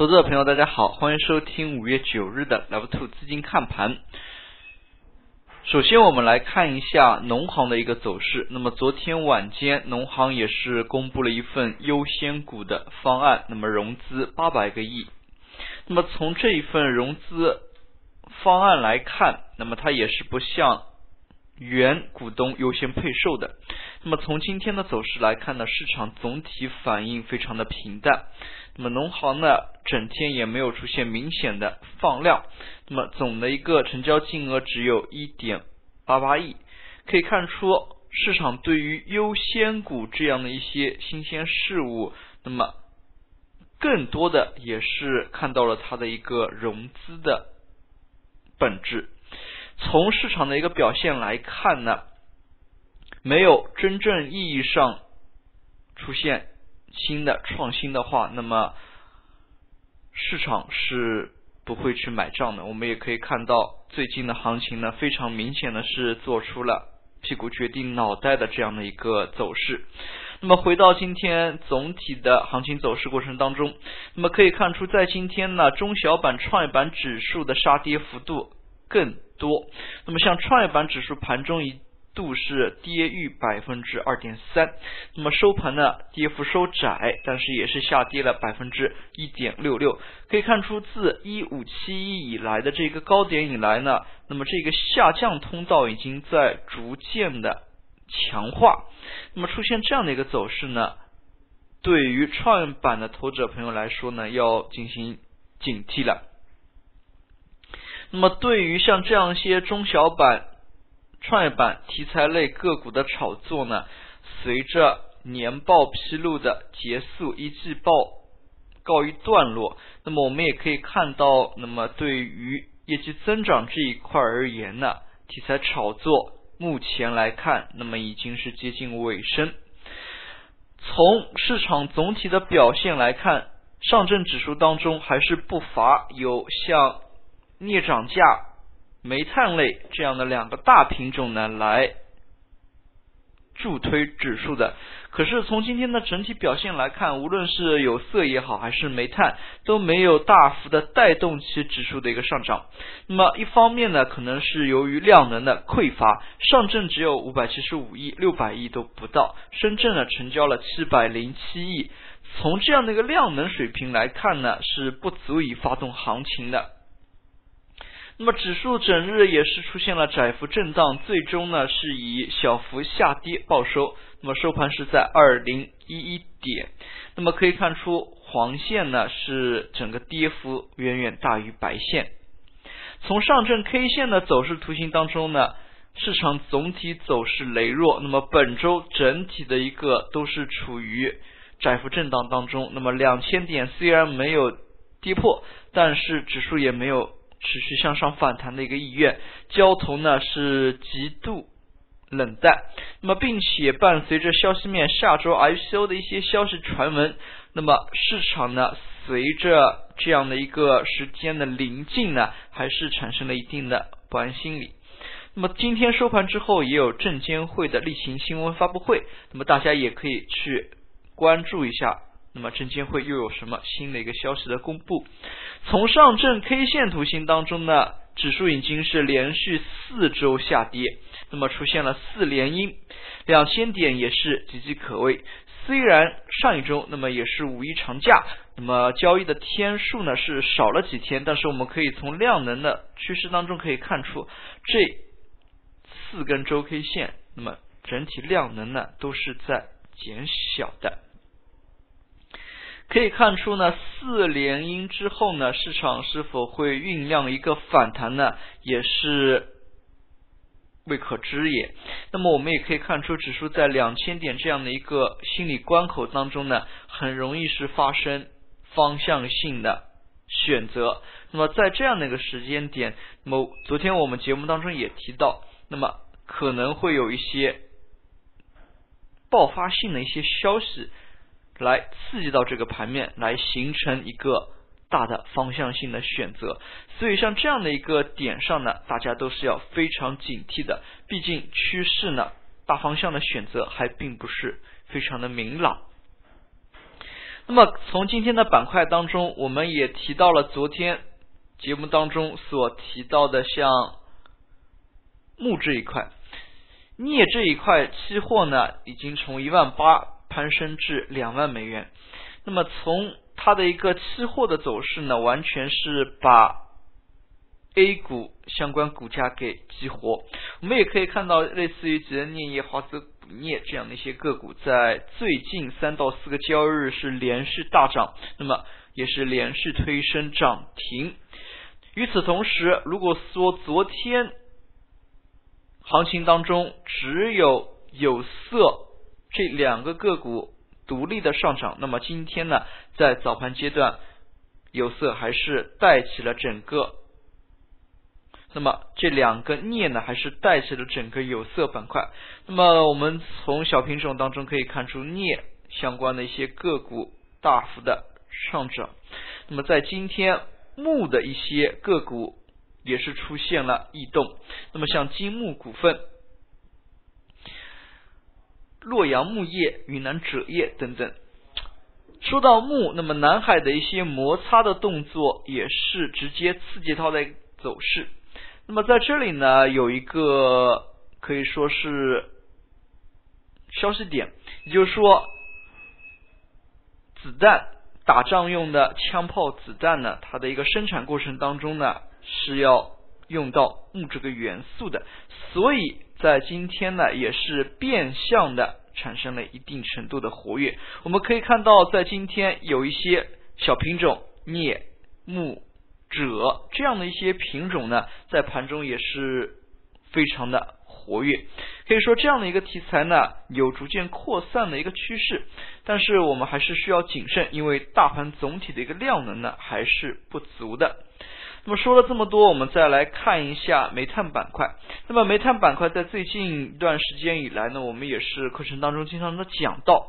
投资者朋友，大家好，欢迎收听五月九日的 Level Two 资金看盘。首先，我们来看一下农行的一个走势。那么，昨天晚间，农行也是公布了一份优先股的方案，那么融资八百个亿。那么，从这一份融资方案来看，那么它也是不像原股东优先配售的。那么，从今天的走势来看呢，市场总体反应非常的平淡。那么农行呢，整天也没有出现明显的放量，那么总的一个成交金额只有一点八八亿，可以看出市场对于优先股这样的一些新鲜事物，那么更多的也是看到了它的一个融资的本质。从市场的一个表现来看呢，没有真正意义上出现。新的创新的话，那么市场是不会去买账的。我们也可以看到，最近的行情呢，非常明显的是做出了屁股决定脑袋的这样的一个走势。那么回到今天总体的行情走势过程当中，那么可以看出，在今天呢，中小板、创业板指数的杀跌幅度更多。那么像创业板指数盘中一。度是跌逾百分之二点三，那么收盘呢，跌幅收窄，但是也是下跌了百分之一点六六。可以看出，自一五七一以来的这个高点以来呢，那么这个下降通道已经在逐渐的强化。那么出现这样的一个走势呢，对于创业板的投资者朋友来说呢，要进行警惕了。那么对于像这样一些中小板，创业板题材类个股的炒作呢，随着年报披露的结束，一季报告一段落，那么我们也可以看到，那么对于业绩增长这一块而言呢，题材炒作目前来看，那么已经是接近尾声。从市场总体的表现来看，上证指数当中还是不乏有像镍涨价。煤炭类这样的两个大品种呢，来助推指数的。可是从今天的整体表现来看，无论是有色也好，还是煤炭，都没有大幅的带动其指数的一个上涨。那么一方面呢，可能是由于量能的匮乏，上证只有五百七十五亿，六百亿都不到；深圳呢，成交了七百零七亿。从这样的一个量能水平来看呢，是不足以发动行情的。那么指数整日也是出现了窄幅震荡，最终呢是以小幅下跌报收。那么收盘是在二零一一点。那么可以看出，黄线呢是整个跌幅远远大于白线。从上证 K 线的走势图形当中呢，市场总体走势羸弱。那么本周整体的一个都是处于窄幅震荡当中。那么两千点虽然没有跌破，但是指数也没有。持续向上反弹的一个意愿，交投呢是极度冷淡。那么，并且伴随着消息面下周 IPO 的一些消息传闻，那么市场呢随着这样的一个时间的临近呢，还是产生了一定的不安心理。那么今天收盘之后也有证监会的例行新闻发布会，那么大家也可以去关注一下。那么证监会又有什么新的一个消息的公布？从上证 K 线图形当中呢，指数已经是连续四周下跌，那么出现了四连阴，两千点也是岌岌可危。虽然上一周那么也是五一长假，那么交易的天数呢是少了几天，但是我们可以从量能的趋势当中可以看出，这四根周 K 线，那么整体量能呢都是在减小的。可以看出呢，四连阴之后呢，市场是否会酝酿一个反弹呢，也是未可知也。那么我们也可以看出，指数在两千点这样的一个心理关口当中呢，很容易是发生方向性的选择。那么在这样的一个时间点，那么昨天我们节目当中也提到，那么可能会有一些爆发性的一些消息。来刺激到这个盘面，来形成一个大的方向性的选择。所以像这样的一个点上呢，大家都是要非常警惕的。毕竟趋势呢，大方向的选择还并不是非常的明朗。那么从今天的板块当中，我们也提到了昨天节目当中所提到的像木这一块，镍这一块期货呢，已经从一万八攀升至两万美元。那么从它的一个期货的走势呢，完全是把。A 股相关股价给激活，我们也可以看到，类似于吉恩镍业、华资钴镍这样的一些个股，在最近三到四个交易日是连续大涨，那么也是连续推升涨停。与此同时，如果说昨天行情当中只有有色这两个个股独立的上涨，那么今天呢，在早盘阶段，有色还是带起了整个。那么这两个镍呢，还是带起了整个有色板块。那么我们从小品种当中可以看出，镍相关的一些个股大幅的上涨。那么在今天，木的一些个股也是出现了异动。那么像金木股份、洛阳木业、云南锗业等等。说到木，那么南海的一些摩擦的动作也是直接刺激它的走势。那么在这里呢，有一个可以说是消息点，也就是说，子弹打仗用的枪炮子弹呢，它的一个生产过程当中呢，是要用到木这个元素的，所以在今天呢，也是变相的产生了一定程度的活跃。我们可以看到，在今天有一些小品种镍木。者这样的一些品种呢，在盘中也是非常的活跃，可以说这样的一个题材呢，有逐渐扩散的一个趋势。但是我们还是需要谨慎，因为大盘总体的一个量能呢还是不足的。那么说了这么多，我们再来看一下煤炭板块。那么煤炭板块在最近一段时间以来呢，我们也是课程当中经常的讲到。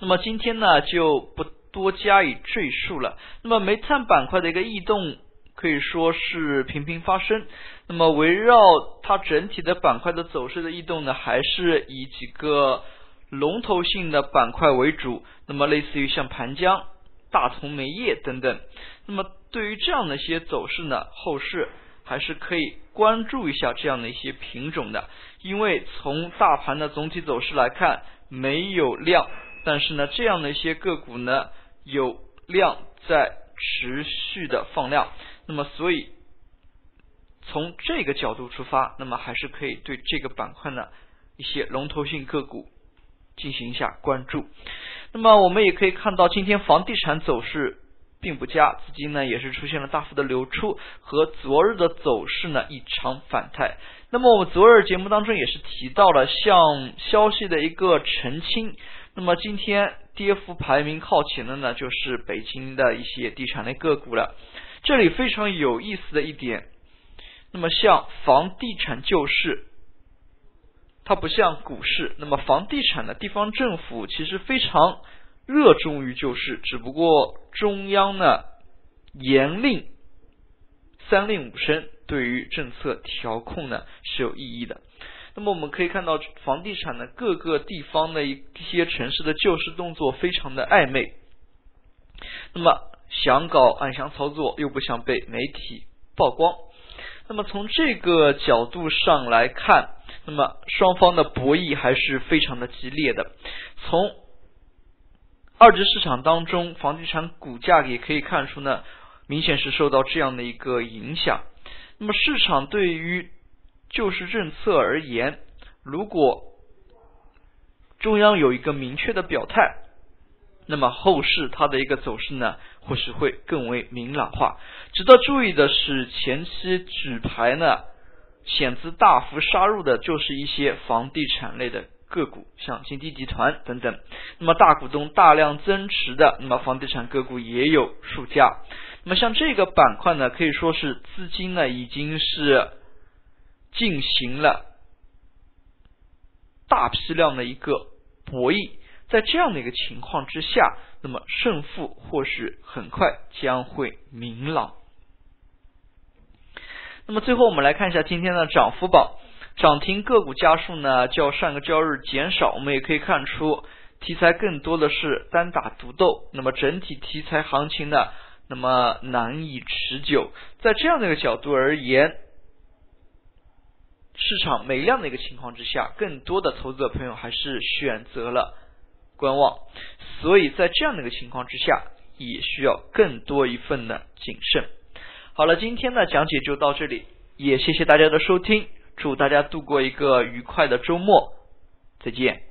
那么今天呢，就不。多加以赘述了。那么煤炭板块的一个异动可以说是频频发生。那么围绕它整体的板块的走势的异动呢，还是以几个龙头性的板块为主。那么类似于像盘江、大同煤业等等。那么对于这样的一些走势呢，后市还是可以关注一下这样的一些品种的。因为从大盘的总体走势来看，没有量，但是呢，这样的一些个股呢。有量在持续的放量，那么所以从这个角度出发，那么还是可以对这个板块呢一些龙头性个股进行一下关注。那么我们也可以看到，今天房地产走势并不佳，资金呢也是出现了大幅的流出，和昨日的走势呢异常反态。那么我们昨日节目当中也是提到了像消息的一个澄清，那么今天。跌幅排名靠前的呢，就是北京的一些地产类个股了。这里非常有意思的一点，那么像房地产救市，它不像股市。那么房地产的地方政府其实非常热衷于救市，只不过中央呢严令三令五申，对于政策调控呢是有意义的。那么我们可以看到，房地产的各个地方的一些城市的救市动作非常的暧昧。那么想搞暗箱操作，又不想被媒体曝光。那么从这个角度上来看，那么双方的博弈还是非常的激烈的。从二级市场当中，房地产股价也可以看出呢，明显是受到这样的一个影响。那么市场对于救市政策而言，如果中央有一个明确的表态，那么后市它的一个走势呢，或许会更为明朗化。值得注意的是，前期举牌呢，险资大幅杀入的就是一些房地产类的个股，像金地集团等等。那么大股东大量增持的，那么房地产个股也有数家。那么像这个板块呢，可以说是资金呢已经是。进行了大批量的一个博弈，在这样的一个情况之下，那么胜负或许很快将会明朗。那么最后我们来看一下今天的涨幅榜，涨停个股家数呢较上个交易日减少，我们也可以看出题材更多的是单打独斗，那么整体题材行情呢，那么难以持久。在这样的一个角度而言，市场没量的一个情况之下，更多的投资者朋友还是选择了观望，所以在这样的一个情况之下，也需要更多一份的谨慎。好了，今天的讲解就到这里，也谢谢大家的收听，祝大家度过一个愉快的周末，再见。